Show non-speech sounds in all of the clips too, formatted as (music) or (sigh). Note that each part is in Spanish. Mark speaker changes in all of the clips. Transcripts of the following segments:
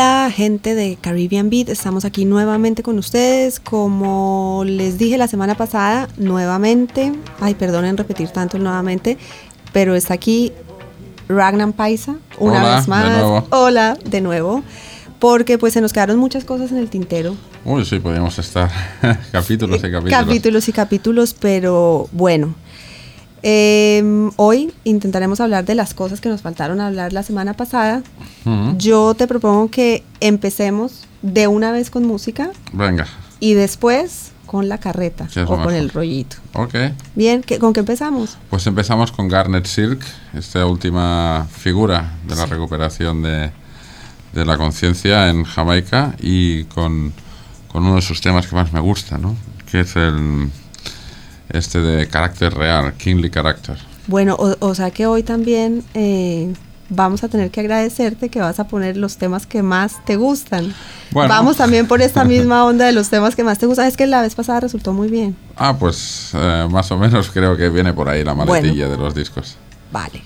Speaker 1: Hola gente de Caribbean Beat, estamos aquí nuevamente con ustedes. Como les dije la semana pasada, nuevamente, ay perdonen repetir tanto nuevamente, pero está aquí Ragnar Paisa, una
Speaker 2: Hola,
Speaker 1: vez
Speaker 2: de
Speaker 1: más.
Speaker 2: nuevo.
Speaker 1: Hola, de nuevo. Porque pues se nos quedaron muchas cosas en el tintero.
Speaker 2: Uy, sí, podríamos estar (laughs) capítulos y capítulos.
Speaker 1: Capítulos y capítulos, pero bueno. Eh, hoy intentaremos hablar de las cosas que nos faltaron hablar la semana pasada.
Speaker 2: Ujú.
Speaker 1: Yo te propongo que empecemos de una vez con música
Speaker 2: Venga,
Speaker 1: y después con la carreta
Speaker 2: Sí,
Speaker 1: o con
Speaker 2: mejor.
Speaker 1: el rollito.
Speaker 2: ok.
Speaker 1: Bien, ¿qué- ¿con qué empezamos?
Speaker 2: Pues empezamos con Garnet Silk, esta última figura de la recuperación de, de la conciencia en Jamaica y con, con uno de sus temas que más me gusta, ¿no? Que es el este de carácter real, kingly character.
Speaker 1: Bueno, o, o sea que hoy también eh, vamos a tener que agradecerte que vas a poner los temas que más te gustan.
Speaker 2: Bueno.
Speaker 1: Vamos también por esta (laughs) misma onda de los temas que más te gustan. Es que la vez pasada resultó muy bien.
Speaker 2: Ah, pues eh, más o menos (laughs) creo que viene por ahí la maletilla de los discos.
Speaker 1: Vale.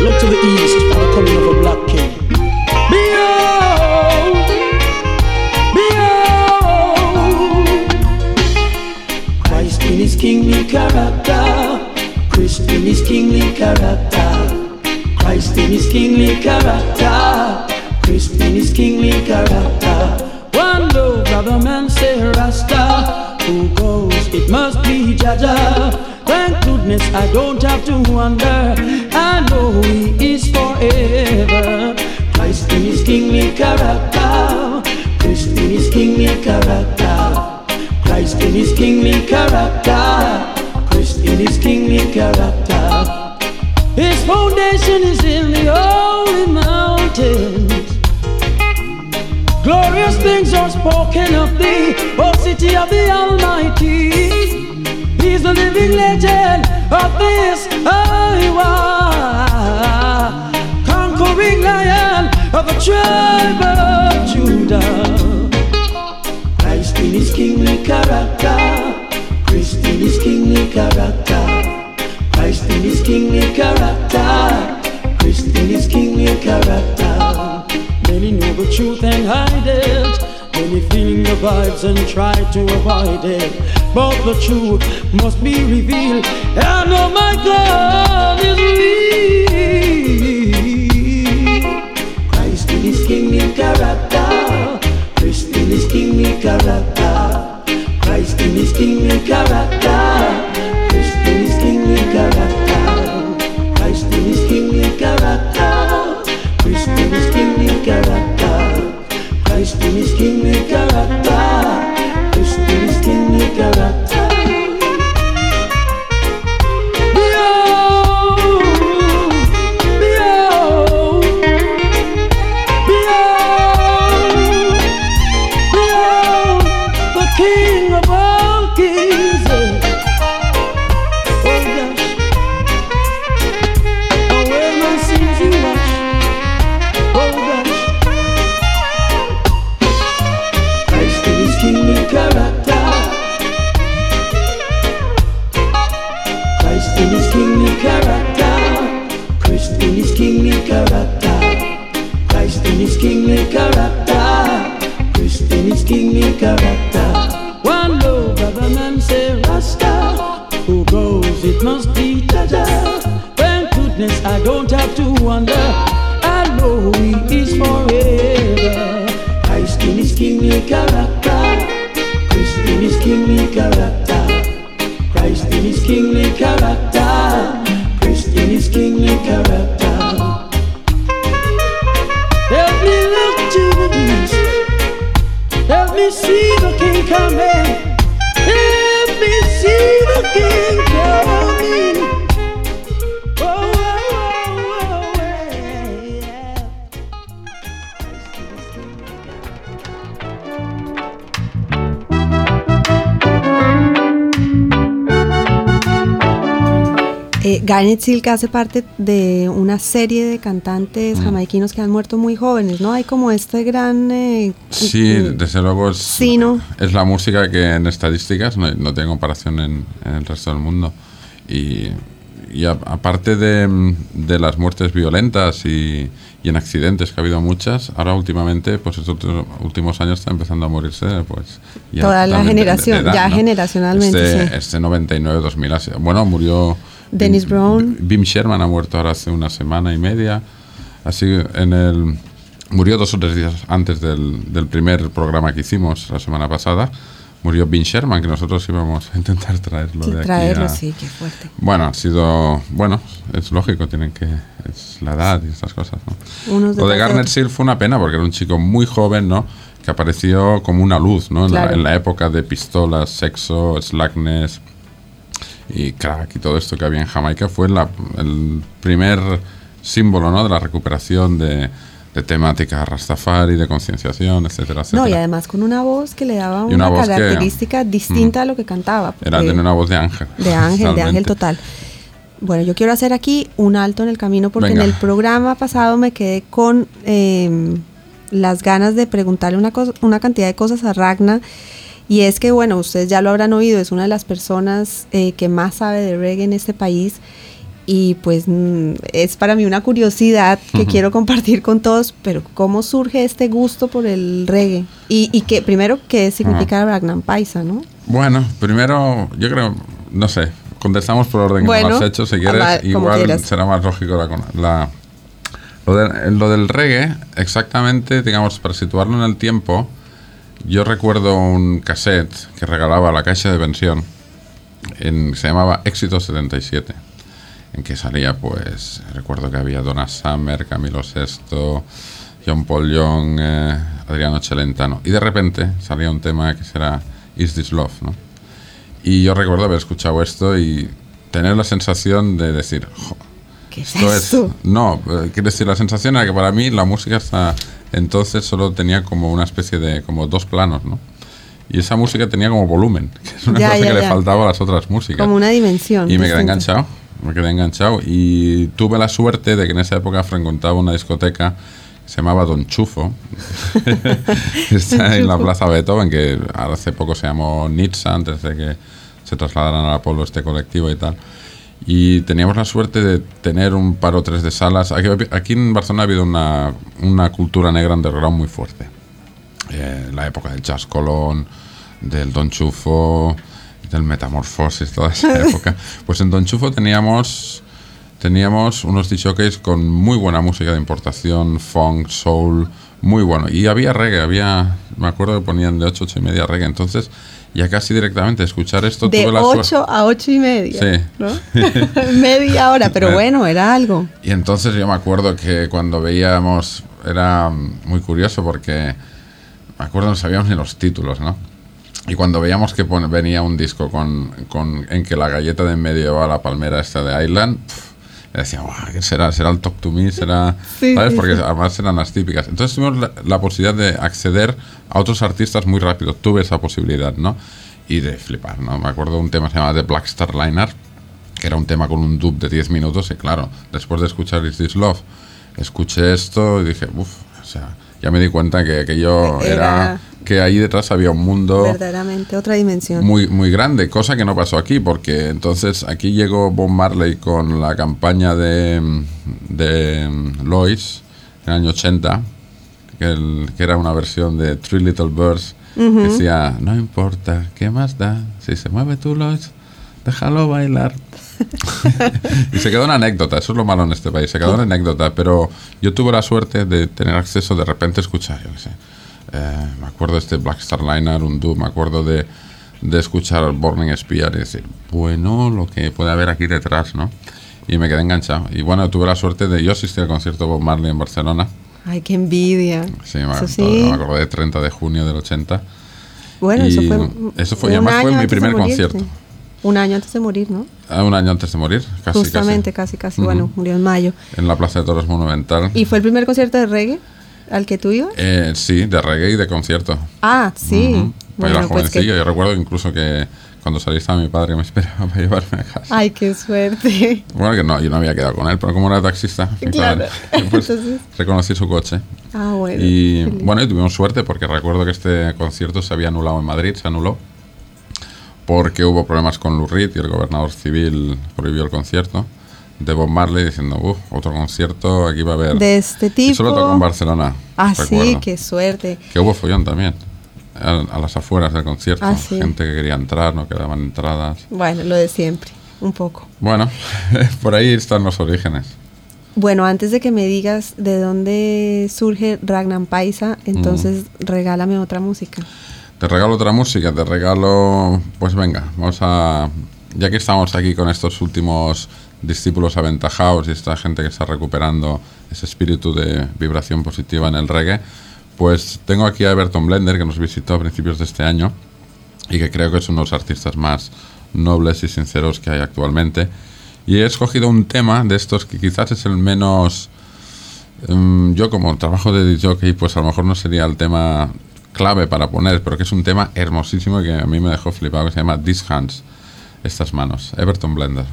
Speaker 3: Look to the east kingly character. One low brother man say Rasta, who goes? It must be Jaja. Thank goodness I don't have to wonder. I know He is forever. Christ in His kingly character. Christ in His kingly character. Christ in His kingly character. Christ in His kingly character. His foundation is in the holy mountains. Glorious things are spoken of thee, O city of the Almighty. He's the living legend of this Iowa, conquering lion of the tribe of Judah. Christ in his kingly character, Christ in his kingly character, the truth and hide it. Many feeling the vibes and try to avoid it. But the truth must be revealed. I know my God is real. Christ in his kingly character. Christ in his kingly character. Christ in his kingly character.
Speaker 1: Garnet Silk hace parte de una serie de cantantes
Speaker 2: Mm.
Speaker 1: jamaiquinos que han muerto muy jóvenes, ¿no? Hay como este gran... eh,
Speaker 2: Sí,
Speaker 1: eh,
Speaker 2: desde luego es,
Speaker 1: Sí, ¿no?
Speaker 2: es la música que en estadísticas no, no tiene comparación en, en el resto del mundo. Y, y a- aparte de, de las muertes violentas y, y en accidentes, que ha habido muchas, ahora últimamente, pues estos últimos años está empezando a morirse, pues... ya
Speaker 1: Toda la
Speaker 2: totalmente de- de
Speaker 1: generación,
Speaker 2: edad,
Speaker 1: ya generacionalmente,
Speaker 2: Este,
Speaker 1: sí.
Speaker 2: este 99-2000, ha sido- bueno, murió...
Speaker 1: Dennis Brown.
Speaker 2: Bim Sherman ha muerto ahora hace una semana y media. Así en el murió dos o tres días antes del, del primer programa que hicimos la semana pasada. Murió Bim Sherman, que nosotros íbamos a intentar traerlo de aquí.
Speaker 1: traerlo,
Speaker 2: a-
Speaker 1: sí, qué fuerte.
Speaker 2: Bueno, ha sido. Bueno, es lógico, tienen que. Es la edad y estas cosas, ¿no?
Speaker 1: Unos
Speaker 2: Lo de
Speaker 1: de otros.
Speaker 2: Seal fue una pena porque era un chico muy joven, ¿no? Que apareció como una luz, ¿no? En, la,
Speaker 1: Claro.
Speaker 2: en la época de pistolas, sexo, slackness y crack y todo esto que había en Jamaica. Fue la- el primer símbolo, ¿no? De la recuperación de, de temática Rastafari, de concienciación, etcétera, etcétera.
Speaker 1: No, y además con una voz que le daba
Speaker 2: una
Speaker 1: una,
Speaker 2: voz que-
Speaker 1: característica distinta a lo que cantaba.
Speaker 2: Era de una voz de ángel.
Speaker 1: De ángel, de ángel total. Bueno, yo quiero hacer aquí un alto en el camino porque
Speaker 2: Venga.
Speaker 1: en el programa pasado me quedé con eh, las ganas de preguntarle una, cosa- una cantidad de cosas a Ragna. Y es que, bueno, ustedes ya lo habrán oído, es una de las personas eh, que más sabe de reggae en este país. Y pues mm, es para mí una curiosidad que
Speaker 2: Ujú.
Speaker 1: quiero compartir con todos, pero ¿cómo surge este gusto por el reggae? Y, y que primero, ¿qué significa Ragnar Paisa, no?
Speaker 2: Bueno, primero, yo creo, no sé, contestamos por orden que
Speaker 1: Bueno,
Speaker 2: me lo has hecho, si quieres,
Speaker 1: como
Speaker 2: igual
Speaker 1: quieras.
Speaker 2: será más lógico la... la lo, de- lo del reggae, exactamente, digamos, para situarlo en el tiempo, yo recuerdo un cassette que regalaba la Caixa de Pensión, en, se llamaba Éxito 77, en que salía, pues, recuerdo que había Donna Summer, Camilo VI, John Paul Young, eh, Adriano Celentano, y de repente salía un tema que será Is This Love, ¿no? Y yo recuerdo haber escuchado esto y tener la sensación de decir, "Jo,
Speaker 1: ¿Qué es
Speaker 2: esto es...
Speaker 1: esto?
Speaker 2: No, eh, quiero decir, la sensación era que para mí la música hasta entonces solo tenía como una especie de, como dos planos, ¿no? Y esa música tenía como volumen, que es una
Speaker 1: Ya,
Speaker 2: cosa
Speaker 1: ya,
Speaker 2: que le faltaba a las otras músicas.
Speaker 1: Como una dimensión.
Speaker 2: Y me quedé enganchado, me quedé enganchado. Y tuve la suerte de que en esa época frecuentaba una discoteca que se llamaba Don Chufo. (laughs) (laughs) Está en la Plaza Beethoven, que hace poco se llamó Nitsa, antes de que se trasladaran al Apolo este colectivo y tal. Y teníamos la suerte de tener un par o tres de salas. Aquí, aquí en Barcelona ha habido una, una cultura negra underground muy fuerte eh, la época del Jazz Colón, del Don Chufo, del Metamorfosis, toda esa (laughs) época. Pues en Don Chufo teníamos teníamos unos DJs con muy buena música de importación, funk, soul, muy bueno. Y había reggae, había, me acuerdo que ponían de 8, 8 y media reggae. Entonces, ya casi directamente escuchar esto
Speaker 1: De
Speaker 2: tuve la suerte.
Speaker 1: 8 a 8 y media.
Speaker 2: Sí.
Speaker 1: ¿no? (laughs) Media hora, pero bueno, era algo.
Speaker 2: Y entonces yo me acuerdo que cuando veíamos, era muy curioso porque me acuerdo no sabíamos ni los títulos, ¿no? Y cuando veíamos que venía un disco con, con- en que la galleta de en medio llevaba la palmera esta de Island, decía, "Buah, ¿qué será? ¿Será el Talk to Me? ¿Será...? (laughs)
Speaker 1: Sí,
Speaker 2: ¿Sabes?
Speaker 1: sí,
Speaker 2: Porque
Speaker 1: sí.
Speaker 2: además eran las típicas. Entonces tuvimos la, la posibilidad de acceder a otros artistas muy rápido. Tuve esa posibilidad, ¿no? Y de flipar, ¿no? Me acuerdo de un tema que se llamaba The Black Star Liner, que era un tema con un dub de 10 minutos. Y claro, después de escuchar Is This Love, escuché esto y dije, uff, o sea, ya me di cuenta que aquello era,
Speaker 1: Era-
Speaker 2: que ahí detrás había un mundo
Speaker 1: Verdaderamente, otra dimensión.
Speaker 2: muy, muy grande, cosa que no pasó aquí, porque entonces aquí llegó Bob Marley con la campaña de, de Lois en el año 80, que, el- que era una versión de Three Little Birds, que decía, no importa, ¿qué más da? Si se mueve tú, Lois, déjalo bailar. (laughs) y se quedó una anécdota, eso es lo malo en este país, se quedó una anécdota, pero yo tuve la suerte de tener acceso de repente a escuchar, yo qué sé, eh, me acuerdo de este Black Star Liner, un dub, me acuerdo de, de escuchar Burning Spear y decir, bueno, lo que puede haber aquí detrás, ¿no? Y me quedé enganchado. Y bueno, tuve la suerte de, yo asistí al concierto de Bob Marley en Barcelona,
Speaker 1: Ay, qué envidia.
Speaker 2: sí, me, todavía
Speaker 1: sí.
Speaker 2: me acuerdo de 30 de junio del 80.
Speaker 1: Bueno,
Speaker 2: Y
Speaker 1: eso fue.
Speaker 2: eso fue- y además fue mi primer concierto.
Speaker 1: Un año antes de morir, ¿no?
Speaker 2: Ah, un año antes de morir, casi,
Speaker 1: Justamente, casi, casi.
Speaker 2: Ujú.
Speaker 1: Bueno, murió en mayo.
Speaker 2: casi. En la Plaza de Toros Monumental.
Speaker 1: ¿Y fue el primer concierto de reggae al que tú ibas?
Speaker 2: Eh, sí, de reggae y de concierto.
Speaker 1: Ah, sí.
Speaker 2: Ujú. Pues
Speaker 1: Bueno,
Speaker 2: era
Speaker 1: pues que
Speaker 2: jovencillo. Yo recuerdo incluso que cuando salí estaba mi padre que me esperaba para llevarme a casa.
Speaker 1: Ay, qué suerte.
Speaker 2: Bueno, que no, yo no había quedado con él, pero como era taxista, mi
Speaker 1: Claro.
Speaker 2: padre, (laughs) pues
Speaker 1: Entonces-
Speaker 2: reconocí su coche.
Speaker 1: Ah, bueno.
Speaker 2: Y
Speaker 1: lindo.
Speaker 2: bueno, y tuvimos suerte porque recuerdo que este concierto se había anulado en Madrid, se anuló porque hubo problemas con Lou Reed y el gobernador civil prohibió el concierto de Bob Marley diciendo, uff, otro concierto, aquí va a haber...
Speaker 1: De este
Speaker 2: Y solo tocó en
Speaker 1: tipo.
Speaker 2: Barcelona.
Speaker 1: Ah, sí,
Speaker 2: recuerdo.
Speaker 1: qué suerte.
Speaker 2: Que hubo follón también, a, a las afueras del concierto.
Speaker 1: Ah, sí.
Speaker 2: Gente que quería entrar, no quedaban entradas.
Speaker 1: Bueno, lo de siempre, un poco.
Speaker 2: Bueno, (laughs) por ahí están los orígenes.
Speaker 1: Bueno, antes de que me digas de dónde surge Ragnar Paisa, entonces
Speaker 2: Mm.
Speaker 1: regálame otra música.
Speaker 2: Te regalo otra música, te regalo. Pues venga, vamos a. Ya que estamos aquí con estos últimos discípulos aventajados y esta gente que está recuperando ese espíritu de vibración positiva en el reggae, pues tengo aquí a Everton Blender que nos visitó a principios de este año y que creo que es uno de los artistas más nobles y sinceros que hay actualmente. Y he escogido un tema de estos que quizás es el menos... em, yo como trabajo de DJ, pues a lo mejor no sería el tema clave para poner, pero que es un tema hermosísimo que a mí me dejó flipado, que se llama These Hands, estas manos, Everton Blender.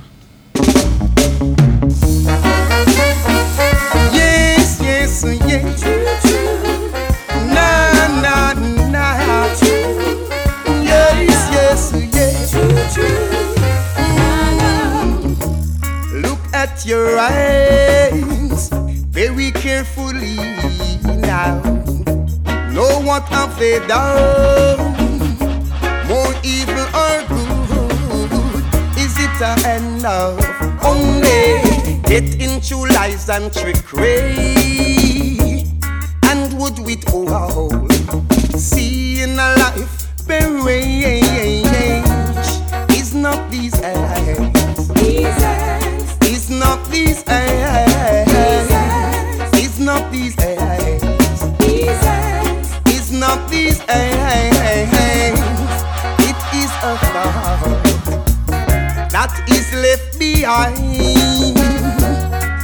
Speaker 4: Your eyes very carefully now. Know what have they done? More evil or good? Is it a end of only get into lies and trickery? And would we all see in a life range is not these eyes. Is not these eyes. Is not these eyes. Not these eyes. It is a thought that is left behind,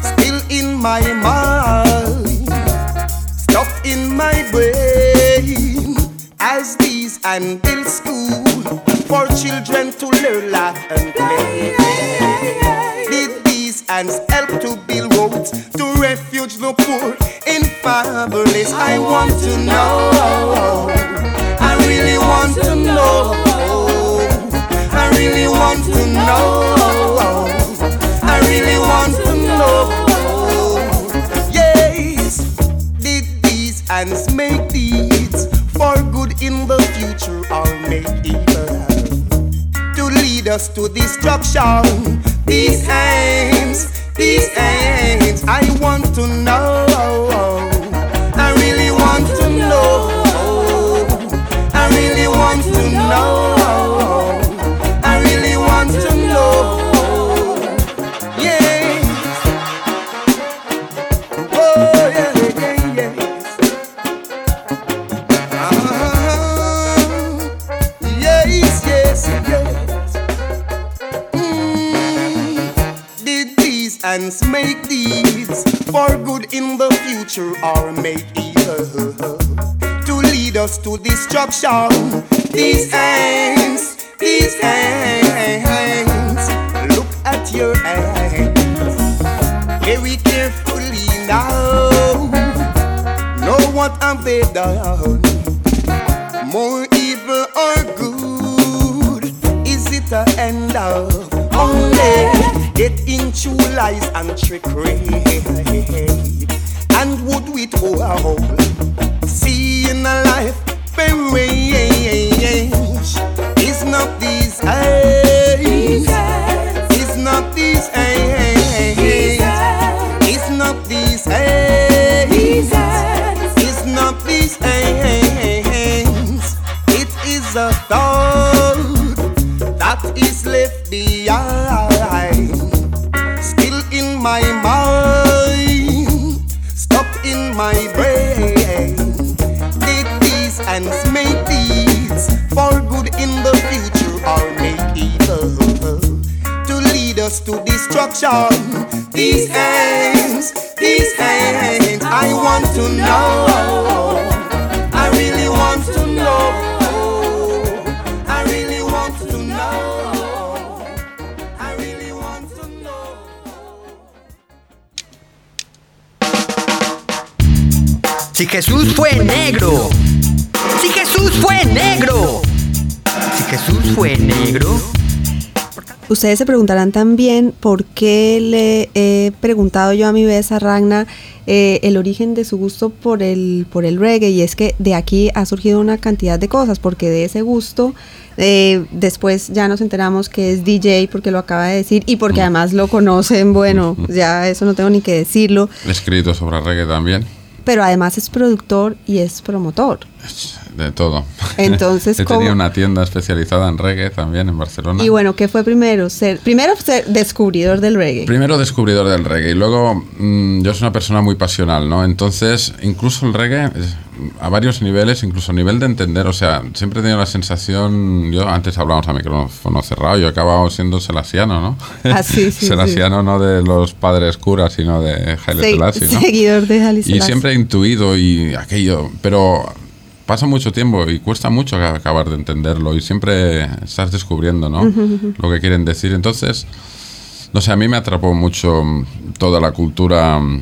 Speaker 4: still in my mind, stuck in my brain. As these and build school for children to learn, laugh and play. Did these hands help to build roads to refuge the poor in fatherless? I want to know. I know. I really want to know. Yes, did these hands make deeds for good in the future or make evil? to lead us to destruction. These hands, these hands, I want to know. Destruction? These hands, these hands, look at your hands very carefully now. Know what have they done?
Speaker 1: Ustedes se preguntarán también por qué le he preguntado yo a mi vez a Ragna eh, el origen de su gusto por el, por el reggae. Y es que de aquí ha surgido una cantidad de cosas porque de ese gusto eh, después ya nos enteramos que es DJ porque lo acaba de decir y porque además lo conocen, bueno, (laughs) ya eso no tengo ni que decirlo,
Speaker 2: escrito sobre reggae también,
Speaker 1: pero además es productor y es promotor.
Speaker 2: De todo.
Speaker 1: Entonces, (laughs)
Speaker 2: He tenido
Speaker 1: ¿cómo?
Speaker 2: una tienda especializada en reggae también en Barcelona.
Speaker 1: Y bueno, ¿qué fue primero? Ser, primero ser descubridor del reggae.
Speaker 2: Primero descubridor del reggae y luego mm, yo soy una persona muy pasional, ¿no? Entonces, incluso el reggae, a varios niveles, incluso a nivel de entender, o sea, siempre he tenido la sensación, yo antes hablábamos a micrófono cerrado, yo he acabado siendo selasiano, ¿no?
Speaker 1: Ah, sí, sí, (laughs)
Speaker 2: selasiano no de los padres curas, sino de Haile
Speaker 1: Se-
Speaker 2: Selassie, ¿no?
Speaker 1: Seguidor de Haile
Speaker 2: Y siempre he intuido y aquello, pero pasa mucho tiempo y cuesta mucho acabar de entenderlo y siempre estás descubriendo, ¿no? Lo que quieren decir. Entonces, no sé, a mí me atrapó mucho mm, toda la cultura. mm,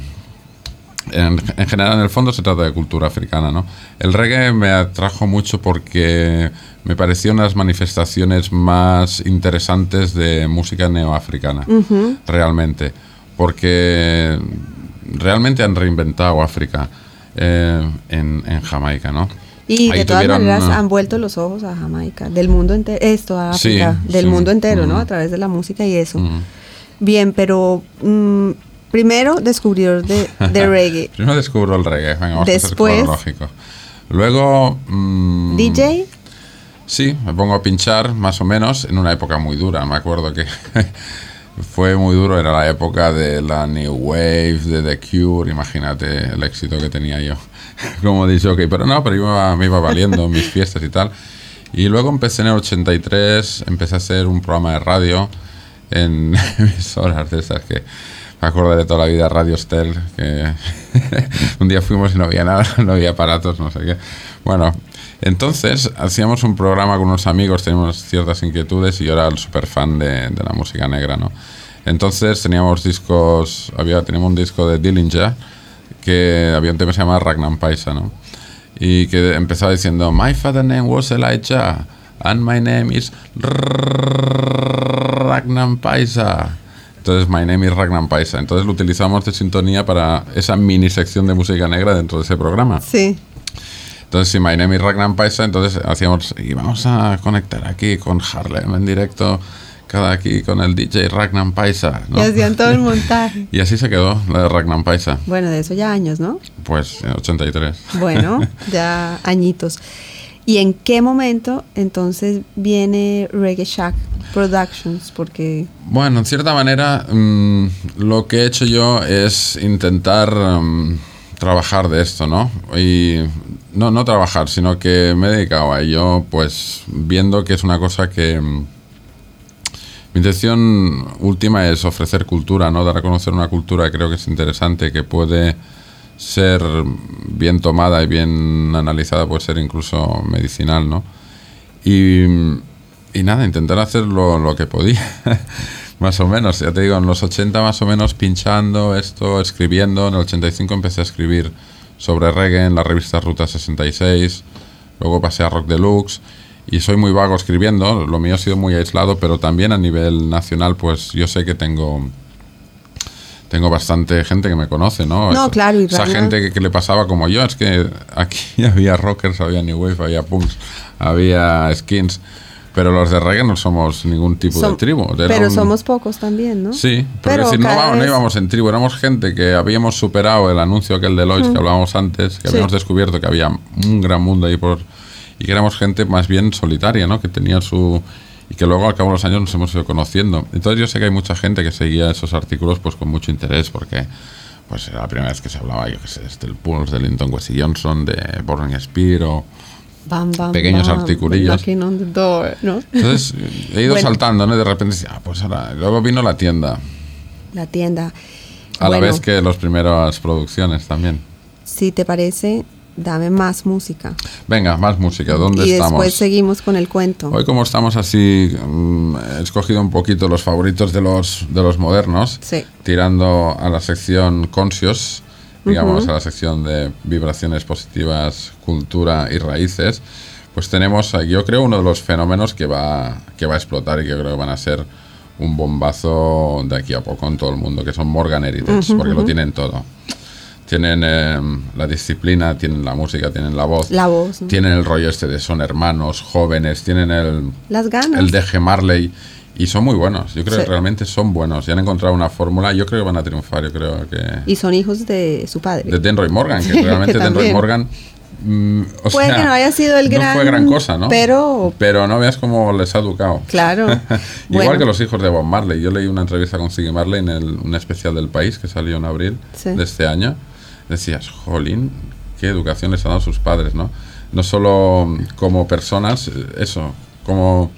Speaker 2: En, en general, en el fondo se trata de cultura africana, ¿no? El reggae me atrajo mucho porque me pareció unas manifestaciones más interesantes de música neoafricana, realmente. Porque realmente han reinventado África eh, en, en Jamaica, ¿no?
Speaker 1: Y
Speaker 2: Ahí
Speaker 1: de todas maneras han vuelto los ojos a Jamaica, del mundo entero, esto a
Speaker 2: Sí,
Speaker 1: África, del
Speaker 2: sí.
Speaker 1: mundo entero, ¿no? A través de la música y eso.
Speaker 2: Mm.
Speaker 1: Bien, pero mm, primero descubridor de, de (laughs) reggae.
Speaker 2: Primero descubro el reggae, venga, vamos
Speaker 1: Después-
Speaker 2: a ser. Luego... mm,
Speaker 1: DJ,
Speaker 2: Sí, me pongo a pinchar más o menos en una época muy dura. Me acuerdo que (laughs) fue muy duro, era la época de la New Wave, de The Cure, imagínate el éxito que tenía yo (laughs) como DJ, pero no, pero iba, me iba valiendo en mis fiestas y tal. Y luego empecé en el 83, empecé a hacer un programa de radio en (laughs) emisoras de esas que me de toda la vida, Radio Stel, que (laughs) un día fuimos y no había nada, no había aparatos, no sé qué. Bueno, entonces hacíamos un programa con unos amigos, teníamos ciertas inquietudes y yo era el super fan de, de la música negra, ¿no? Entonces teníamos discos, había, teníamos un disco de Dillinger, que había un tema que se llamaba Ragnar Paisa, ¿no? Y que empezaba diciendo, My father name was Elijah, and my name is Ragnar Paisa. Entonces, My Name is Ragnar Paisa. Entonces lo utilizamos de sintonía para esa mini sección de música negra dentro de ese programa.
Speaker 1: sí.
Speaker 2: Entonces, si My Name is Ragnar Paisa, entonces hacíamos, y vamos a conectar aquí con Harlem en directo, cada aquí con el DJ Ragnar Paisa. ¿no?
Speaker 1: Y hacían todo el montaje. (laughs)
Speaker 2: Y así se quedó la de Ragnar Paisa.
Speaker 1: Bueno, de eso ya años, ¿no?
Speaker 2: Pues en 83.
Speaker 1: Bueno, (laughs) ya añitos. ¿Y en qué momento entonces viene Reggae Shack Productions? Porque
Speaker 2: Bueno, en cierta manera, mm, lo que he hecho yo es intentar mm, trabajar de esto, ¿no? Y no, no trabajar, sino que me he dedicado a ello, pues viendo que es una cosa que... mi intención última es ofrecer cultura, ¿no? Dar a conocer una cultura que creo que es interesante, que puede ser bien tomada y bien analizada, puede ser incluso medicinal, ¿no? Y, y nada, intentar hacer lo, lo que podía, (laughs) más o menos. Ya te digo, en los 80 más o menos pinchando esto, escribiendo. En el 85 empecé a escribir sobre reggae en la revista Ruta 66. Luego pasé a Rock Deluxe. Y soy muy vago escribiendo. Lo mío ha sido muy aislado, pero también a nivel nacional, pues yo sé que tengo tengo bastante gente que me conoce, ¿no?
Speaker 1: No, claro, y
Speaker 2: Esa gente que, que le pasaba como yo, es que aquí (laughs) había rockers, había new wave, había punks, había skins, pero los de reggae no somos ningún tipo
Speaker 1: som-
Speaker 2: de tribu. era
Speaker 1: pero
Speaker 2: un-
Speaker 1: somos pocos también, ¿no?
Speaker 2: Sí, pero,
Speaker 1: Pero
Speaker 2: decir, no, vamos- no
Speaker 1: vez-
Speaker 2: íbamos en tribu, éramos gente que habíamos superado el anuncio aquel de Lois que hablábamos antes, que
Speaker 1: Sí.
Speaker 2: habíamos descubierto que había un gran mundo ahí por... Y que éramos gente más bien solitaria, ¿no? Que tenía su... Y que luego al cabo de los años nos hemos ido conociendo. Entonces yo sé que hay mucha gente que seguía esos artículos pues con mucho interés porque pues era la primera vez que se hablaba, yo qué sé, del Pulse, de Linton Wesley Johnson, de Burning Spear o...
Speaker 1: Bam, bam,
Speaker 2: Pequeños
Speaker 1: bam,
Speaker 2: articulillos.
Speaker 1: on the door, ¿no?
Speaker 2: Entonces he ido (laughs)
Speaker 1: Bueno.
Speaker 2: saltando, ¿no? Y de repente ah, pues ahora... Luego vino la tienda,
Speaker 1: La tienda.
Speaker 2: a la
Speaker 1: Bueno,
Speaker 2: vez que las primeras producciones también.
Speaker 1: Si te parece, dame más música.
Speaker 2: Venga, más música. ¿Dónde
Speaker 1: y
Speaker 2: estamos?
Speaker 1: después seguimos con el cuento.
Speaker 2: Hoy como estamos así, mm, he escogido un poquito los favoritos de los, de los modernos,
Speaker 1: Sí.
Speaker 2: tirando a la sección Conscious digamos, a la sección de vibraciones positivas, cultura y raíces, pues tenemos, yo creo, uno de los fenómenos que va, que va a explotar y que creo que van a ser un bombazo de aquí a poco en todo el mundo, que son Morgan Heritage, porque lo tienen todo. Tienen eh, la disciplina, tienen la música, tienen la voz,
Speaker 1: La voz, ¿no?
Speaker 2: tienen el rollo este de son hermanos, jóvenes, tienen el,
Speaker 1: Las ganas.
Speaker 2: el DG Marley y son muy buenos. Yo creo
Speaker 1: Sí.
Speaker 2: que realmente son buenos y han encontrado una fórmula. Yo creo que van a triunfar. Yo creo que.
Speaker 1: Y son hijos de su padre.
Speaker 2: De Denroy Morgan, que (laughs) realmente
Speaker 1: que
Speaker 2: Denroy. Morgan. mm, o
Speaker 1: Puede
Speaker 2: sea,
Speaker 1: que no haya sido el
Speaker 2: no
Speaker 1: gran-
Speaker 2: fue gran cosa, ¿no?
Speaker 1: pero-
Speaker 2: Pero no veas cómo les ha educado.
Speaker 1: Claro. (laughs)
Speaker 2: Igual (laughs)
Speaker 1: Bueno.
Speaker 2: que los hijos de Bob Marley. Yo leí una entrevista con Siggy Marley en el, un especial del país que salió en abril
Speaker 1: Sí.
Speaker 2: de este año. Decías, jolín, qué educación les han dado sus padres, ¿no? No solo como personas, eh, eso, como,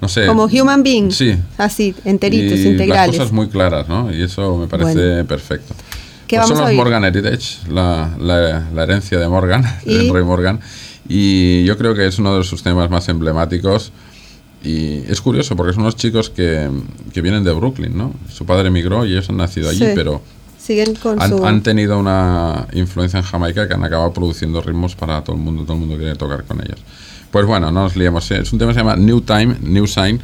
Speaker 2: no sé.
Speaker 1: Como human being.
Speaker 2: Sí.
Speaker 1: Así, enteritos,
Speaker 2: y
Speaker 1: integrales.
Speaker 2: Las cosas muy claras, ¿no? Y eso me parece
Speaker 1: Bueno.
Speaker 2: perfecto.
Speaker 1: ¿Qué
Speaker 2: Pues
Speaker 1: vamos
Speaker 2: son
Speaker 1: a
Speaker 2: los
Speaker 1: oír?
Speaker 2: Morgan Heritage, la, la- la herencia de Morgan, (laughs)
Speaker 1: ¿Y?
Speaker 2: de Roy Morgan. Y yo creo que es uno de sus temas más emblemáticos. Y es curioso porque son unos chicos que, que vienen de Brooklyn, ¿no? Su padre emigró y ellos han nacido allí,
Speaker 1: Sí.
Speaker 2: pero
Speaker 1: Siguen con
Speaker 2: han,
Speaker 1: su...
Speaker 2: han tenido una influencia en Jamaica que han acabado produciendo ritmos para todo el mundo, todo el mundo quiere tocar con ellos. Pues bueno, no nos liemos. Es un tema que se llama New Time, New Sign,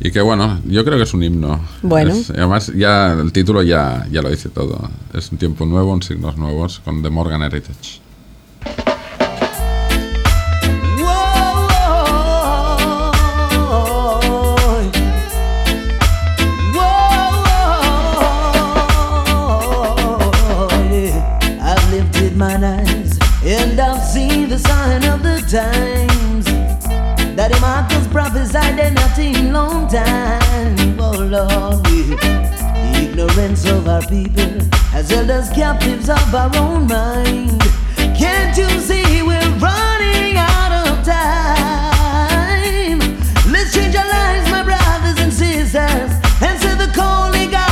Speaker 2: y que bueno, yo creo que es un himno.
Speaker 1: Bueno.
Speaker 2: Es- además, ya el título ya, ya lo dice todo. Es un tiempo nuevo, en signos nuevos, con The Morgan Heritage.
Speaker 5: Times. That the Marcus prophesied there nothing long time. Oh Lord, we, the ignorance of our people has held us captives of our own mind. Can't you see we're running out of time? Let's change our lives, my brothers and sisters. Answer the calling of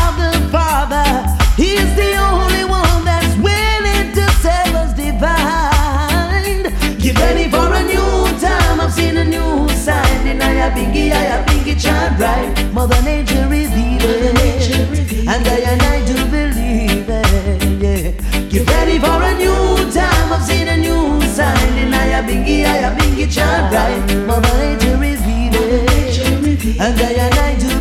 Speaker 5: And I have bingy, I have bingy chant right. Mother Nature revealed it. And I and I do believe it. Yeah. Get ready for a new time. I've seen a new sign. And I have bingy, I have bingy chant right. Mother Nature revealed it. And I and I do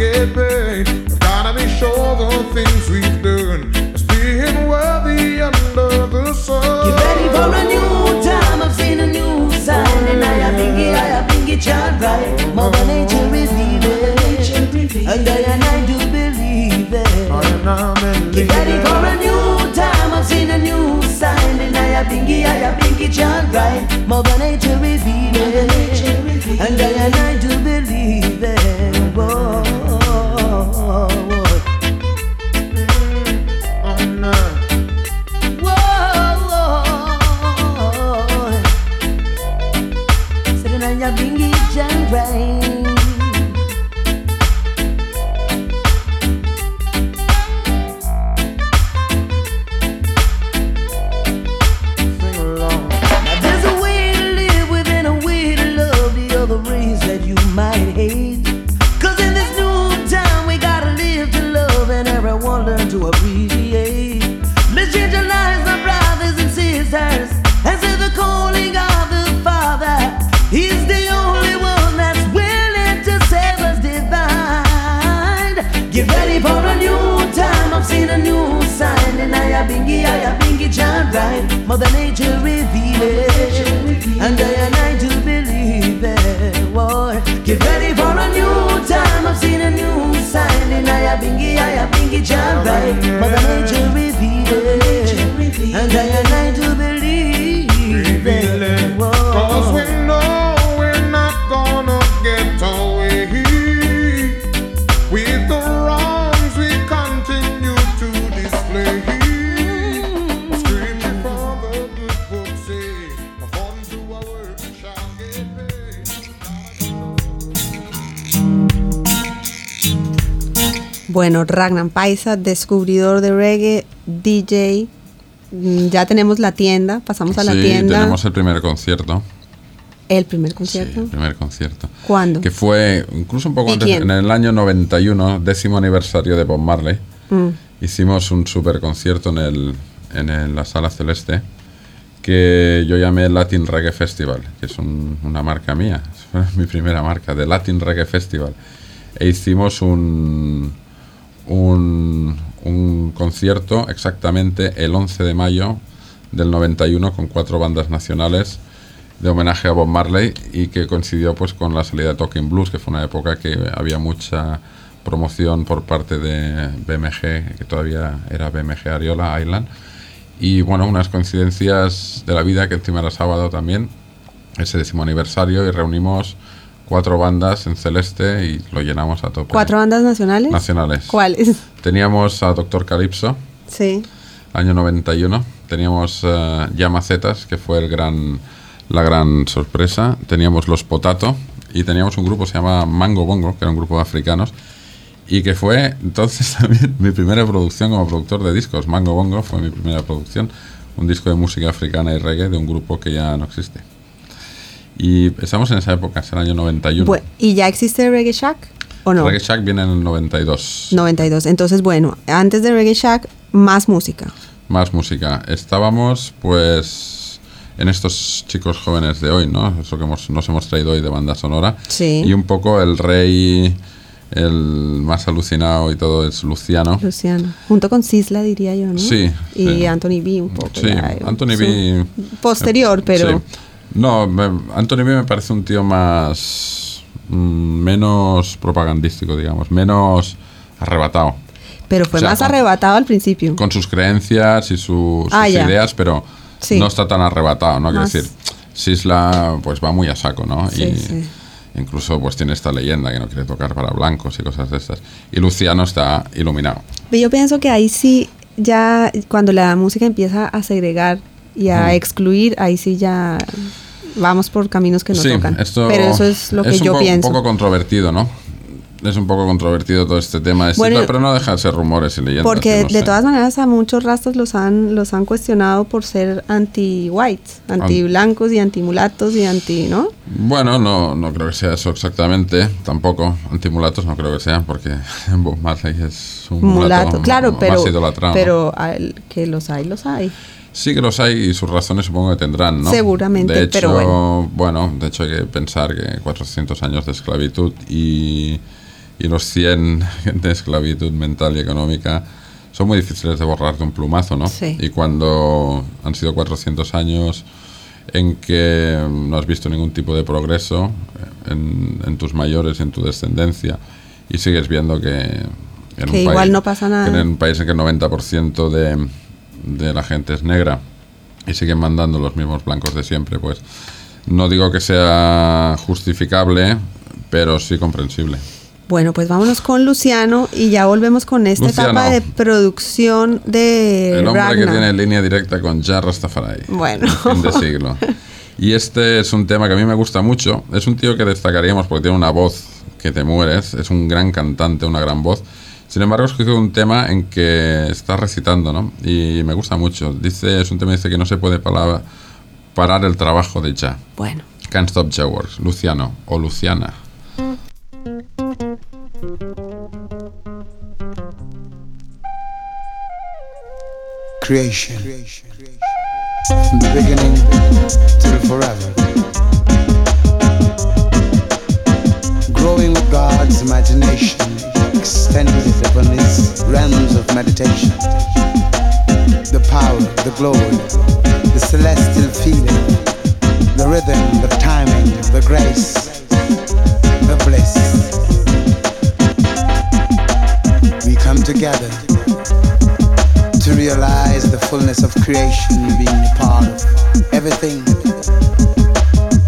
Speaker 6: Get paid. God, I'm sure the things we've done. Be him worthy under the sun.
Speaker 5: Get ready for I have bingy chant right. Mother Nature revealed and I and I do believe it. Whoa,
Speaker 1: Ragnar Paisa, descubridor de reggae, DJ. Mm, Ya tenemos la tienda, pasamos a la
Speaker 2: sí,
Speaker 1: tienda.
Speaker 2: tenemos el primer concierto.
Speaker 1: El primer
Speaker 2: Sí,
Speaker 1: concierto.
Speaker 2: el primer concierto.
Speaker 1: ¿Cuándo?
Speaker 2: Que fue incluso un poco
Speaker 1: ¿Y
Speaker 2: antes,
Speaker 1: quién?
Speaker 2: en el año 91, décimo aniversario de Bob Marley.
Speaker 1: Mm.
Speaker 2: Hicimos un super concierto en, el, en el- la Sala Celeste que yo llamé Latin Reggae Festival, que es un- una marca mía, fue (laughs) mi primera marca, de Latin Reggae Festival. E hicimos un, un, concierto exactamente el 11 de mayo del 91 con cuatro bandas nacionales de homenaje a Bob Marley y que coincidió pues con la salida de Talking Blues, que fue una época que había mucha promoción por parte de BMG, que todavía era BMG Ariola Island. Y bueno, unas coincidencias de la vida que encima era sábado también, ese décimo aniversario, y reunimos cuatro bandas en Celeste y lo llenamos a tope.
Speaker 1: ¿Cuatro bandas nacionales?
Speaker 2: Nacionales.
Speaker 1: ¿Cuáles?
Speaker 2: Teníamos a Doctor Calypso,
Speaker 1: Sí.
Speaker 2: año 91. Teníamos eh, Yamacetas, que fue el gran, la gran sorpresa. Teníamos Los Potato y teníamos un grupo que se llama Mango Bongo, que era un grupo de africanos. Y que fue entonces (laughs) también mi primera producción como productor de discos. Mango Bongo fue mi primera producción. Un disco de música africana y reggae de un grupo que ya no existe. Y estamos en esa época, es el año 91.
Speaker 1: Bu- ¿Y ya existe Reggae Shack o no?
Speaker 2: Reggae Shack viene en el 92.
Speaker 1: 92. Entonces, bueno, antes de Reggae Shack, más música.
Speaker 2: Más música. Estábamos, pues, en estos chicos jóvenes de hoy, ¿no? Eso que hemos- nos hemos traído hoy de banda sonora.
Speaker 1: Sí.
Speaker 2: Y un poco el rey, el más alucinado y todo es Luciano.
Speaker 1: Luciano. Junto con Sisla, diría yo, ¿no?
Speaker 2: Sí,
Speaker 1: Y
Speaker 2: sí.
Speaker 1: Anthony B un poco.
Speaker 2: Sí,
Speaker 1: ya,
Speaker 2: Anthony
Speaker 1: su-
Speaker 2: B.
Speaker 1: Posterior, pero...
Speaker 2: Sí. No, me- Anthony B me parece un tío más. mm, menos propagandístico, digamos. Menos arrebatado.
Speaker 1: Pero fue
Speaker 2: O sea,
Speaker 1: más arrebatado al principio.
Speaker 2: con sus creencias y su- sus
Speaker 1: Ah,
Speaker 2: ideas, pero
Speaker 1: Sí.
Speaker 2: no está tan arrebatado, ¿no? Quiero decir, Sisla pues va muy a saco, ¿no?
Speaker 1: Sí,
Speaker 2: y
Speaker 1: sí.
Speaker 2: incluso pues tiene esta leyenda que no quiere tocar para blancos y cosas de estas. Y Luciano está iluminado.
Speaker 1: Pero Yo pienso que ahí sí, ya cuando la música empieza a segregar y a excluir, ahí sí ya vamos por caminos que no
Speaker 2: sí,
Speaker 1: tocan.
Speaker 2: esto
Speaker 1: Pero eso es lo que yo pienso.
Speaker 2: un poco controvertido, ¿no? Es un poco controvertido todo este tema
Speaker 1: Bueno,
Speaker 2: pero no deja de ser rumores y leyendas.
Speaker 1: Porque
Speaker 2: no
Speaker 1: de
Speaker 2: sé.
Speaker 1: todas maneras a muchos rastas los han los han cuestionado por ser anti-whites, anti-blancos y anti-mulatos y anti, ¿no?
Speaker 2: Bueno, no, no creo que sea eso exactamente, tampoco. Antimulatos no creo que sean, porque (laughs) Bob Marley es un mulato,
Speaker 1: Mulato, claro,
Speaker 2: más
Speaker 1: pero que los hay, los hay.
Speaker 2: Sí que los hay y sus razones supongo que tendrán, ¿no?
Speaker 1: Seguramente,
Speaker 2: de hecho,
Speaker 1: pero bueno.
Speaker 2: de hecho hay que pensar que 400 años de esclavitud y, y los 100 (laughs) de esclavitud mental y económica son muy difíciles de borrar de un plumazo, ¿no?
Speaker 1: Sí.
Speaker 2: Y cuando han sido 400 años en que no has visto ningún tipo de progreso en, en tus mayores, en tu descendencia, y sigues viendo que... en
Speaker 1: Que igual no pasa nada.
Speaker 2: en un país en que el 90% de, de la gente es negra y siguen mandando los mismos blancos de siempre, pues no digo que sea justificable, pero sí comprensible.
Speaker 1: Bueno, pues vámonos con Luciano y ya volvemos con esta
Speaker 2: Luciano.
Speaker 1: etapa de producción de
Speaker 2: El hombre que tiene línea directa con Jar Rastafari.
Speaker 1: Bueno.
Speaker 2: Fin de siglo. Y este es un tema que a mí me gusta mucho. Es un tío que destacaríamos porque tiene una voz que te mueres. Es un gran cantante, una gran voz. Sin embargo, es un tema en que está recitando, ¿no? Y me gusta mucho. Dice, es un tema que dice que no se puede palabra- parar el trabajo de Ya.
Speaker 1: Bueno,
Speaker 2: Can't Stop Ja Works. Luciano o Luciana.
Speaker 7: creation. From the beginning till forever. Growing with God's imagination, extended upon his realms of meditation. The power, the glory, the celestial feeling, the rhythm, the timing, the grace, the bliss. We come together to realize the fullness of creation being a part of everything.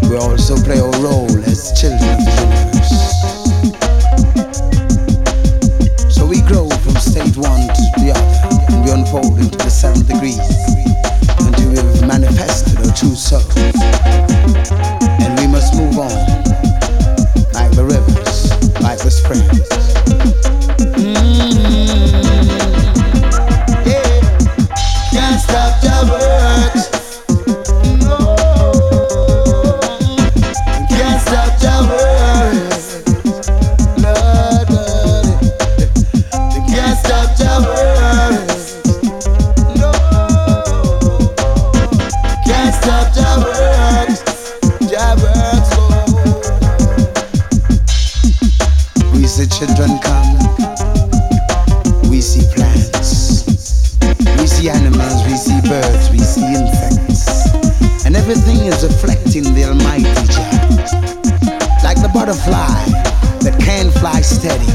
Speaker 7: We also play a role as children of the universe. State one to the other, and we unfold into the seven degrees until we have manifested our true self. And we must move on like the rivers, like the springs. Mm. Reflecting the Almighty Jah. Like the butterfly that can't fly steady,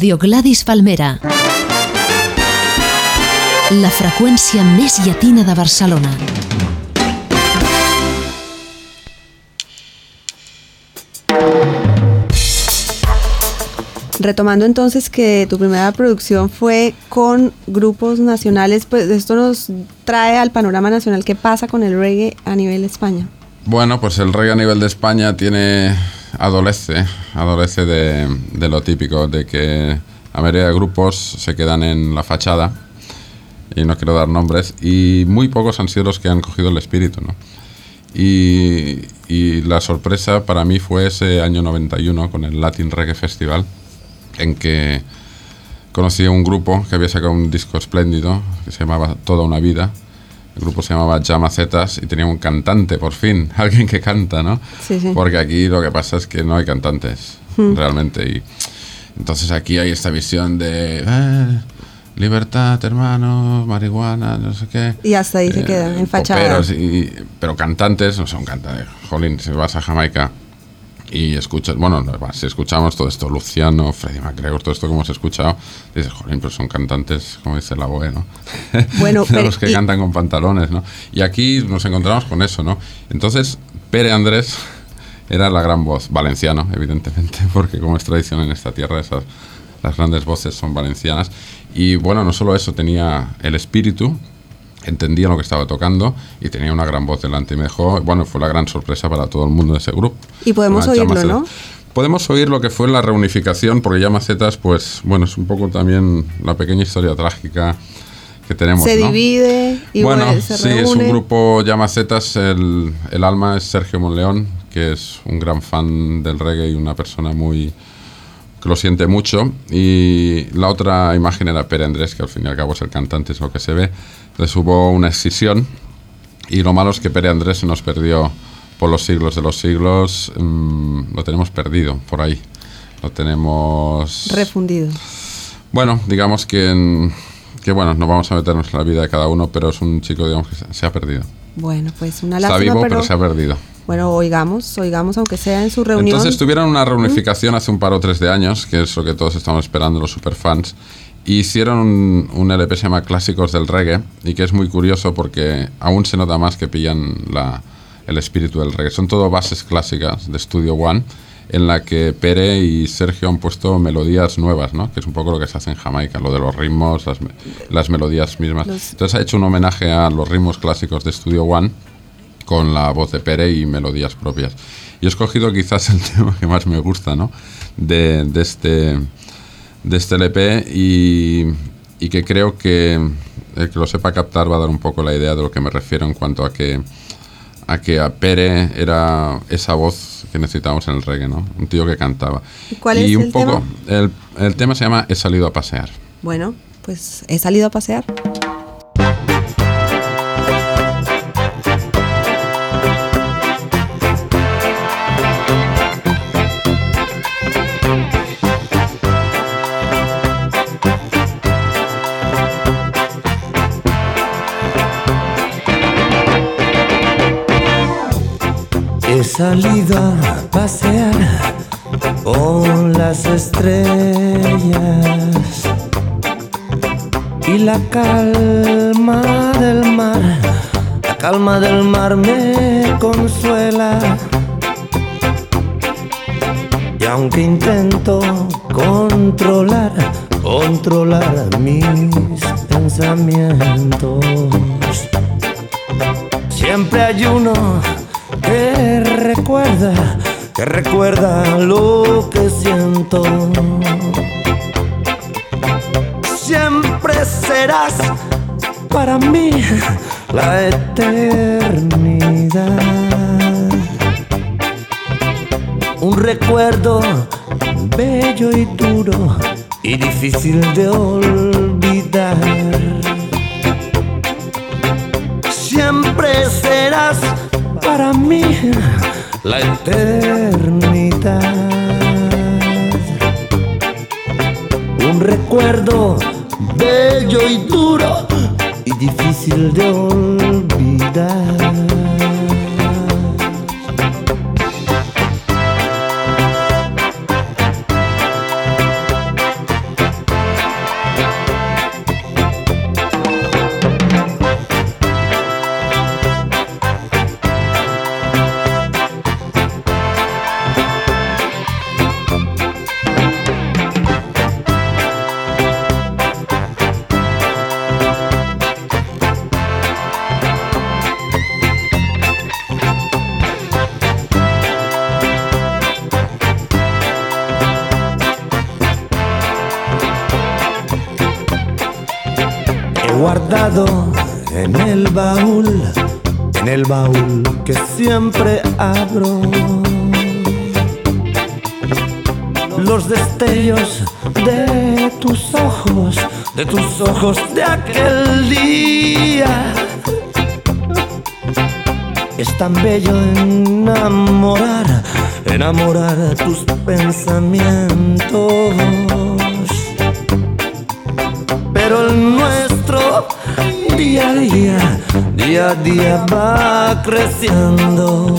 Speaker 8: Radio Gladys Palmera. La freqüència més llatina de Barcelona.
Speaker 1: Retomando entonces que tu primera producción fue con grupos nacionales, pues esto nos trae al panorama nacional qué pasa con el reggae a nivel España.
Speaker 2: Bueno, pues el reggae a nivel de España tiene adolece, adolece de, lo típico, de que la mayoría de grupos se quedan en la fachada, y no quiero dar nombres, y muy pocos han sido los que han cogido el espíritu, ¿no? Y la sorpresa para mí fue ese año 91 con el Latin Reggae Festival, en que conocí a un grupo que había sacado un disco espléndido que se llamaba Toda una vida. El grupo se llamaba Llamacetas y tenía un cantante, por fin, (laughs) alguien que canta, ¿no?
Speaker 1: Sí, sí.
Speaker 2: Porque aquí lo que pasa es que no hay cantantes,
Speaker 1: Hmm.
Speaker 2: realmente. Y entonces aquí hay esta visión de eh, libertad, hermano, marihuana, no sé qué.
Speaker 1: Y hasta ahí se queda, en fachada.
Speaker 2: Y- pero cantantes no son cantantes. Jolín, si vas a Jamaica y escuchas, bueno, si escuchamos todo esto, Luciano, Freddie McGregor, todo esto que hemos escuchado, dices, jolín, pero son cantantes, como dice la BOE, ¿no?
Speaker 1: Bueno, (laughs) pero-
Speaker 2: los que
Speaker 1: y-
Speaker 2: cantan con pantalones, ¿no? Y aquí nos encontramos con eso, ¿no? Entonces, Pere Andrés era la gran voz, valenciano, evidentemente, (laughs) porque como es tradición en esta tierra, esas, las grandes voces son valencianas. Y bueno, no solo eso, tenía el espíritu, entendía lo que estaba tocando y tenía una gran voz delante. Y me dejó, bueno, fue la gran sorpresa para todo el mundo de ese grupo.
Speaker 1: Y podemos oírlo. ¿no?
Speaker 2: Podemos oír lo que fue la reunificación, porque Llamacetas, pues, bueno, es un poco también la pequeña historia trágica que tenemos.
Speaker 1: se
Speaker 2: ¿no?
Speaker 1: divide y
Speaker 2: bueno,
Speaker 1: vuelve, se
Speaker 2: sí, es un
Speaker 1: reúne.
Speaker 2: grupo Llamacetas, el, el alma es Sergio Monleón, que es un gran fan del reggae y una persona muy que lo siente mucho. Y la otra imagen era Pere Andrés, que al fin y al cabo es el cantante, es lo que se ve. Entonces hubo una escisión y lo malo es que Pere Andrés se nos perdió por los siglos de los siglos. mm, lo tenemos perdido por ahí. Lo tenemos...
Speaker 1: refundido.
Speaker 2: Bueno, digamos que, en- que bueno, no vamos a meternos en la vida de cada uno, pero es un chico, digamos, que se, se ha perdido.
Speaker 1: Bueno, pues una
Speaker 2: Está
Speaker 1: lástima,
Speaker 2: vivo,
Speaker 1: pero,
Speaker 2: pero se ha perdido.
Speaker 1: bueno, oigamos, oigamos aunque sea en su reunión.
Speaker 2: Entonces tuvieron una reunificación hace un par o tres de años, que es lo que todos estamos esperando, los superfans. Hicieron un, un LP que se llama Clásicos del Reggae, y que es muy curioso porque aún se nota más que pillan la, el espíritu del reggae. Son todo bases clásicas de Studio One en la que Pere y Sergio han puesto melodías nuevas, ¿no? que es un poco lo que se hace en Jamaica, lo de los ritmos, las, las melodías mismas.
Speaker 1: Los-
Speaker 2: Entonces ha hecho un homenaje a los ritmos clásicos de Studio One con la voz de Pere y melodías propias. Y he escogido quizás el (laughs) tema que más me gusta ¿no? de, de este, de este LP y, y que creo que el que lo sepa captar va a dar un poco la idea de lo que me refiero en cuanto a que a que a Pere era esa voz que necesitábamos en el reggae, ¿no? Un tío que cantaba.
Speaker 1: ¿Y cuál
Speaker 2: y
Speaker 1: es
Speaker 2: un
Speaker 1: el
Speaker 2: poco,
Speaker 1: tema?
Speaker 2: El, el tema se llama He salido a pasear.
Speaker 1: Bueno, pues he salido a pasear.
Speaker 9: Salido a pasear con las estrellas y la calma del mar, la calma del mar me consuela. Y aunque intento controlar, controlar mis pensamientos, Siempre hay uno que recuerda, que recuerda lo que siento. Siempre serás para mí la eternidad. Un recuerdo bello y duro y difícil de olvidar. Siempre serás para mí la eternidad. Un recuerdo bello y duro y difícil de olvidar. El baúl que siempre abro. Los destellos de tus ojos, de tus ojos de aquel día. Es tan bello enamorar, enamorar tus pensamientos pero el nuestro día a día, día a día va creciendo.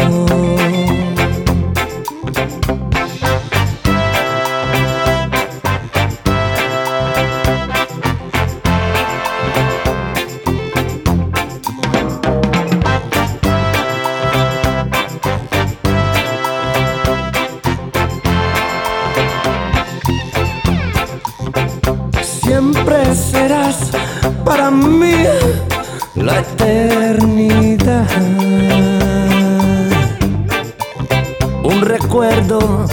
Speaker 9: Un recuerdo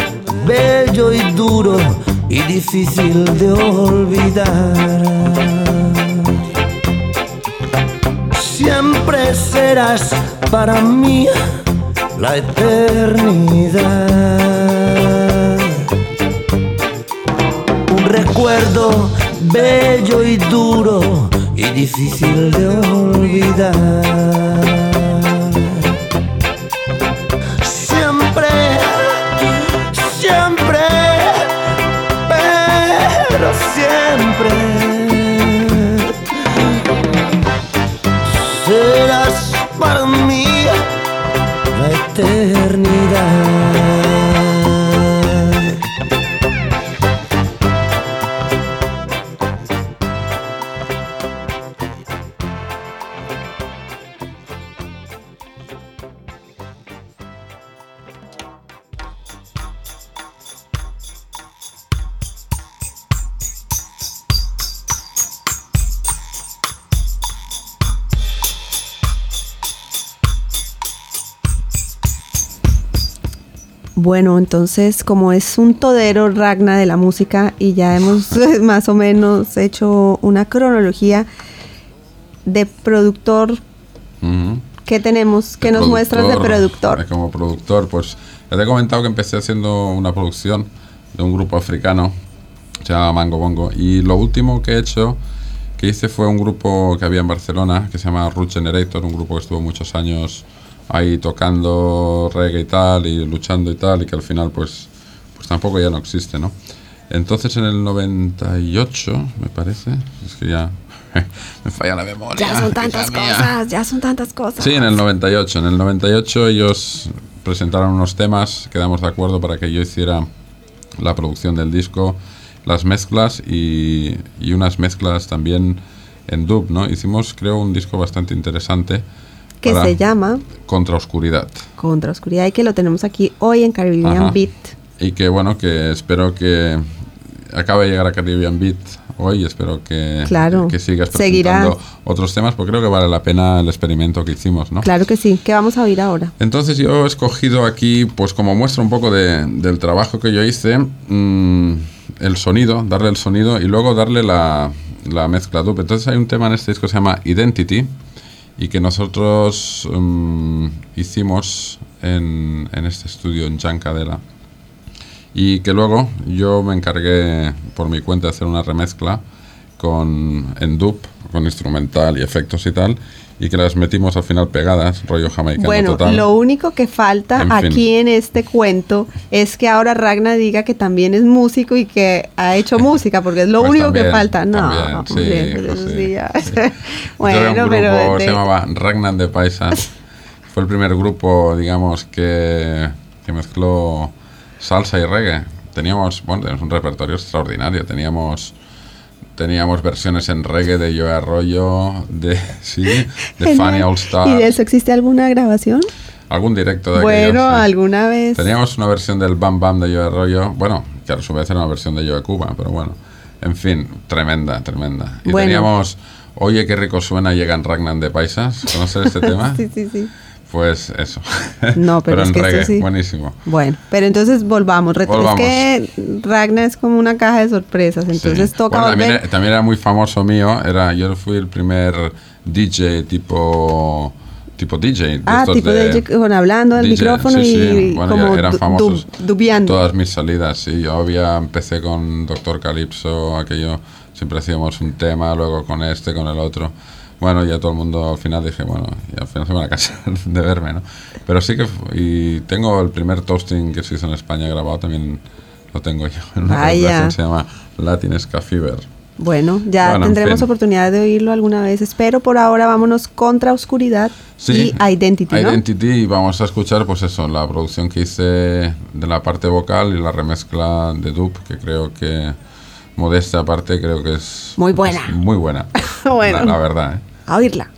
Speaker 9: bello y duro y difícil de olvidar. Siempre serás para mí la eternidad. Un recuerdo bello y duro y difícil de olvidar. La
Speaker 1: entonces como es un todero Ragna de la música y ya hemos (laughs) (laughs) más o menos hecho una cronología de productor,
Speaker 2: Ujú.
Speaker 1: ¿qué tenemos? ¿Qué nos muestras de productor?
Speaker 2: Como productor, pues ya te he comentado que empecé haciendo una producción de un grupo africano, se llama Mango Bongo, y lo último que he hecho, que hice fue un grupo que había en Barcelona, que se llama Root Generator, un grupo que estuvo muchos años ahí tocando reggae y tal, y luchando y tal, y que al final pues, pues tampoco ya no existe, ¿no? Entonces en el 98, me parece, es que ya (laughs) me falla la memoria.
Speaker 1: Ya son (laughs) tantas cosas, ya son tantas cosas.
Speaker 2: Sí, en el 98. En el 98 ellos presentaron unos temas, quedamos de acuerdo para que yo hiciera la producción del disco, las mezclas y, y unas mezclas también en dub, ¿no? Hicimos, creo, un disco bastante interesante.
Speaker 1: Que se llama
Speaker 2: Contra Oscuridad.
Speaker 1: Contra Oscuridad y que lo tenemos aquí hoy en Caribbean
Speaker 2: Ajá.
Speaker 1: Beat.
Speaker 2: Y que, bueno, que espero que acabe de llegar a Caribbean Beat hoy. Espero que,
Speaker 1: Claro,
Speaker 2: que sigas
Speaker 1: seguirá.
Speaker 2: presentando otros temas, porque creo que vale la pena el experimento que hicimos, ¿no?
Speaker 1: Claro que sí. ¿Qué vamos a oír ahora?
Speaker 2: Entonces yo he escogido aquí, pues como muestra un poco de- del trabajo que yo hice, mm, el sonido, darle el sonido y luego darle la, la mezcla dub. Entonces hay un tema en este disco que se llama Identity y que nosotros mm, hicimos en, en este estudio en Chancadela y que luego yo me encargué por mi cuenta de hacer una remezcla con en dub, con instrumental y efectos y tal, y que las metimos al final pegadas, rollo jamaicano
Speaker 1: Bueno,
Speaker 2: total.
Speaker 1: lo único que falta
Speaker 2: En fin.
Speaker 1: aquí en este cuento es que ahora Ragna diga que también es músico y que ha hecho (laughs) música, porque es lo
Speaker 2: Pues
Speaker 1: único que
Speaker 2: también,
Speaker 1: falta. No,
Speaker 2: también, sí,
Speaker 1: pero
Speaker 2: pues sí.
Speaker 1: sí (laughs)
Speaker 2: era
Speaker 1: bueno,
Speaker 2: un grupo,
Speaker 1: pero
Speaker 2: se
Speaker 1: de-
Speaker 2: llamaba Ragnan de Paisas. (laughs) Fue el primer grupo, digamos, que, que mezcló salsa y reggae. Teníamos, bueno, teníamos un repertorio extraordinario. Teníamos teníamos versiones en reggae de Joe Arroyo, de sí, de. (laughs) Fanny All Star,
Speaker 1: ¿Y de eso existe alguna grabación?
Speaker 2: algún directo de
Speaker 1: Bueno,
Speaker 2: aquellos, sí.
Speaker 1: alguna vez.
Speaker 2: Teníamos una versión del Bam Bam de Joe Arroyo, bueno, que a su vez era una versión de Joe Cuba, pero bueno, en fin, tremenda, tremenda. Y
Speaker 1: Bueno.
Speaker 2: teníamos Oye, qué rico suena, llegan Ragnan de Paisas, ¿conoces este (laughs) tema?
Speaker 1: sí, sí, sí.
Speaker 2: Pues eso.
Speaker 1: No, (laughs) pero es
Speaker 2: en
Speaker 1: que
Speaker 2: reggae,
Speaker 1: sí.
Speaker 2: buenísimo.
Speaker 1: Bueno, pero entonces volvamos.
Speaker 2: Volvamos.
Speaker 1: Es que Ragna es como una caja de sorpresas, entonces
Speaker 2: Sí.
Speaker 1: toca
Speaker 2: Bueno, también, era- también era muy famoso mío, era yo fui el primer DJ tipo tipo DJ.
Speaker 1: Ah, tipo de, con hablando al
Speaker 2: DJ,
Speaker 1: micrófono
Speaker 2: sí, sí,
Speaker 1: y
Speaker 2: bueno,
Speaker 1: como
Speaker 2: eran famosos
Speaker 1: du- dubiando.
Speaker 2: todas mis salidas, sí. Yo había empecé con Doctor Calypso, aquello, siempre hacíamos un tema, luego con este, con el otro. Bueno, ya todo el mundo al final dije, bueno, y al final se van a cansar (laughs) de verme, ¿no? Pero sí que, y tengo el primer toasting que se hizo en España grabado, también lo tengo yo en una
Speaker 1: Vaya.
Speaker 2: se llama Latin Ska Fever.
Speaker 1: Bueno, ya
Speaker 2: Bueno, en
Speaker 1: tendremos
Speaker 2: fin.
Speaker 1: oportunidad de oírlo alguna vez. Espero por ahora vámonos contra Oscuridad
Speaker 2: Sí,
Speaker 1: y Identity, ¿no?
Speaker 2: Identity y vamos a escuchar pues eso, la producción que hice de la parte vocal y la remezcla de dub que creo que modesta aparte creo que es
Speaker 1: Muy buena.
Speaker 2: es muy buena. (laughs)
Speaker 1: Bueno.
Speaker 2: la, la verdad, ¿eh?
Speaker 1: A oírla.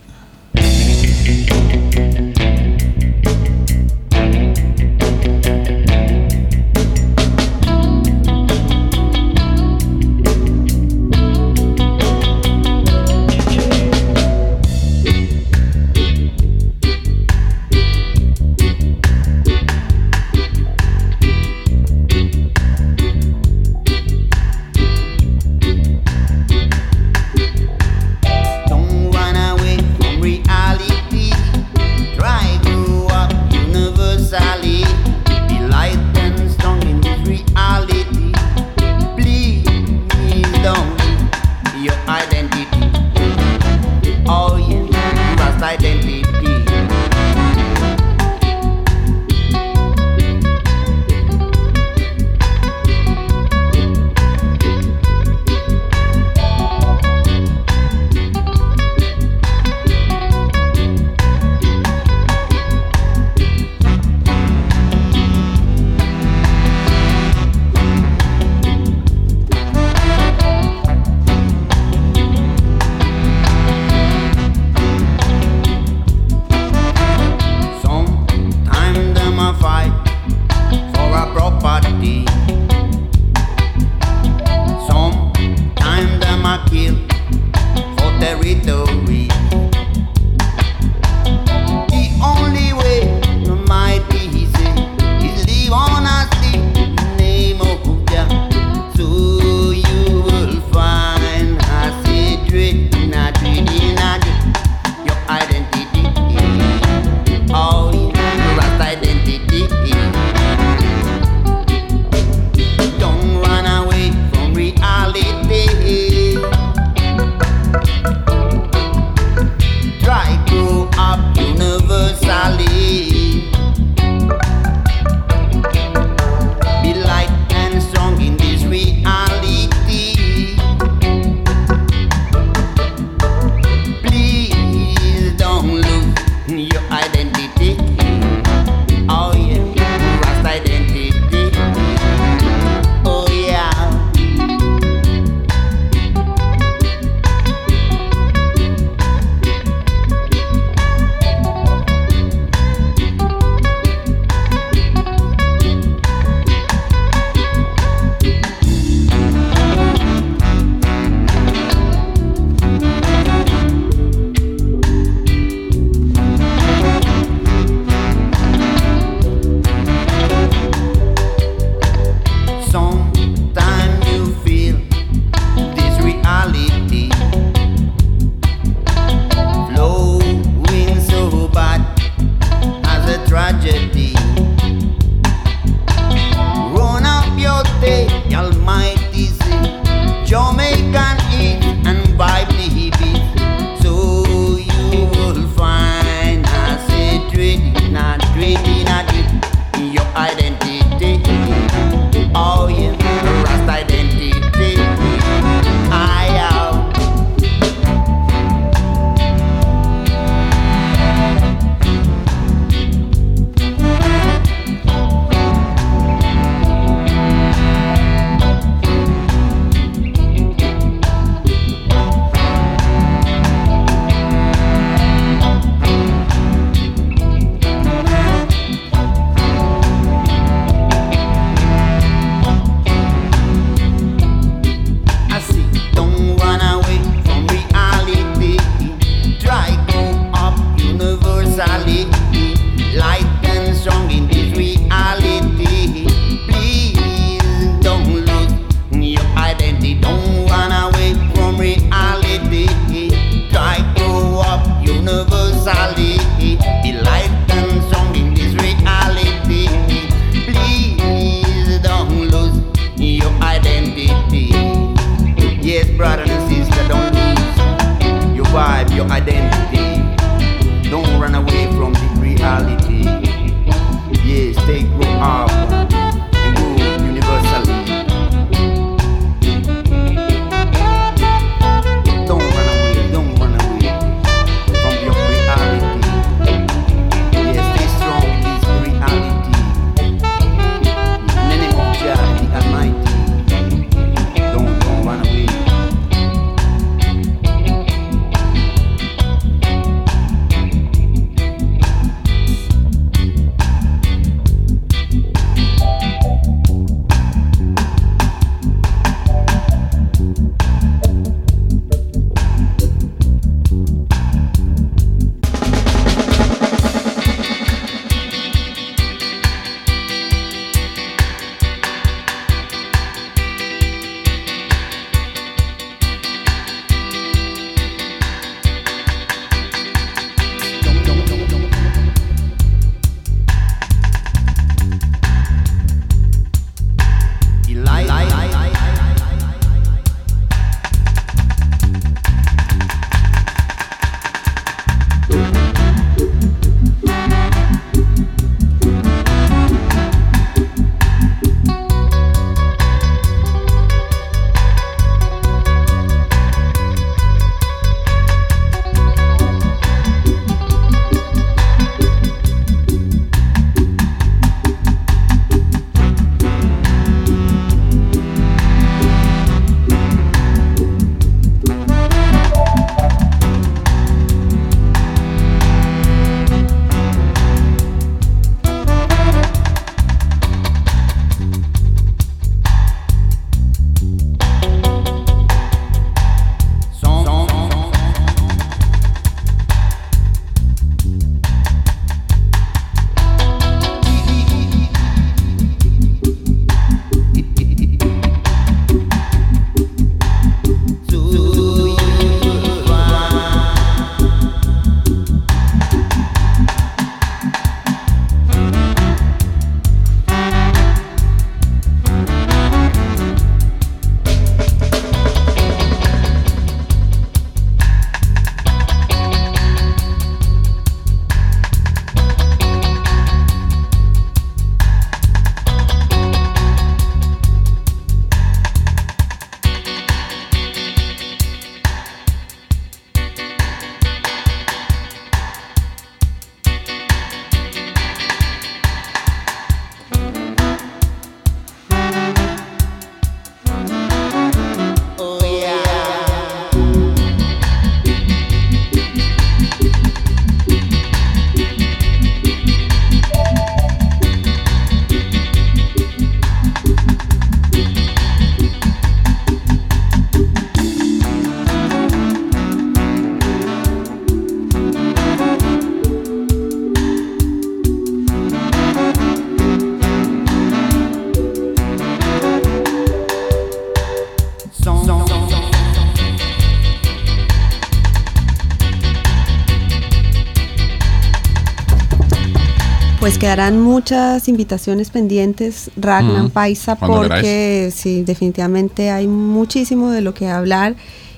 Speaker 1: Pues quedarán muchas invitaciones pendientes, Ragnar
Speaker 2: Mm,
Speaker 1: Paisa,
Speaker 2: cuando
Speaker 1: porque sí, definitivamente hay muchísimo de lo que hablar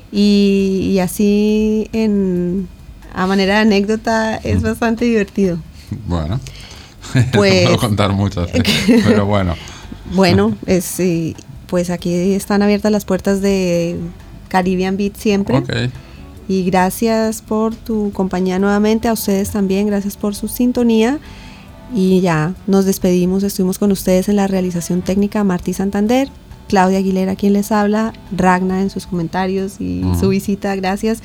Speaker 1: y, y así en, a manera de anécdota es
Speaker 2: Mm.
Speaker 1: bastante divertido.
Speaker 2: Bueno, (laughs)
Speaker 1: Pues-
Speaker 2: puedo contar muchas, (laughs) pero bueno.
Speaker 1: Bueno, (laughs) es, sí, pues aquí están abiertas las puertas de Caribbean Beat siempre.
Speaker 2: Ok,
Speaker 1: Y gracias por tu compañía nuevamente, a ustedes también, gracias por su sintonía. Y ya nos despedimos, estuvimos con ustedes en la realización técnica Martí Santander, Claudia Aguilera quien les habla, Ragna en sus comentarios y
Speaker 2: Ujú.
Speaker 1: su visita, gracias.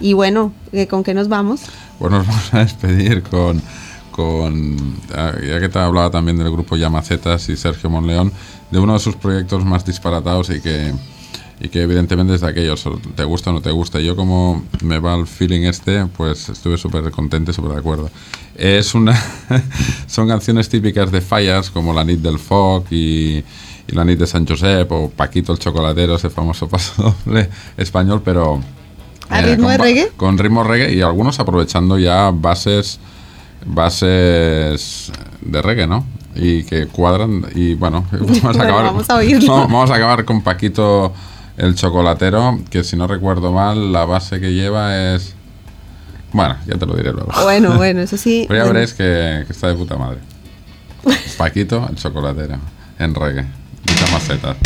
Speaker 1: Y bueno, eh, ¿con qué nos vamos?
Speaker 2: Bueno, (laughs) nos vamos a despedir con, con ah, ya que te hablaba también del grupo Llamacetas y Sergio Monleón, de uno de sus proyectos más disparatados y que, y que evidentemente es de aquellos, te gusta o no te gusta. Yo como me va el feeling este, pues estuve súper contento y súper de acuerdo. Es una (laughs) son canciones típicas de fallas como la Nit del Foc y, y la Nit de San Josep o Paquito el Chocolatero, ese famoso (laughs) paso doble español, pero...
Speaker 1: ¿A ritmo
Speaker 2: con
Speaker 1: reggae?
Speaker 2: Con ritmo reggae y algunos aprovechando ya bases bases de reggae, ¿no? Y que cuadran y bueno, (laughs) vamos a
Speaker 1: Bueno,
Speaker 2: acabar,
Speaker 1: vamos a
Speaker 2: vamos- vamos a acabar con Paquito el chocolatero, que si no recuerdo mal, la base que lleva es bueno, ya te lo diré luego.
Speaker 1: Bueno, (laughs) bueno, eso sí.
Speaker 2: Pero ya
Speaker 1: bueno.
Speaker 2: veréis que, que está de puta madre. (laughs) Paquito el chocolatero en reggae. Muchas macetas.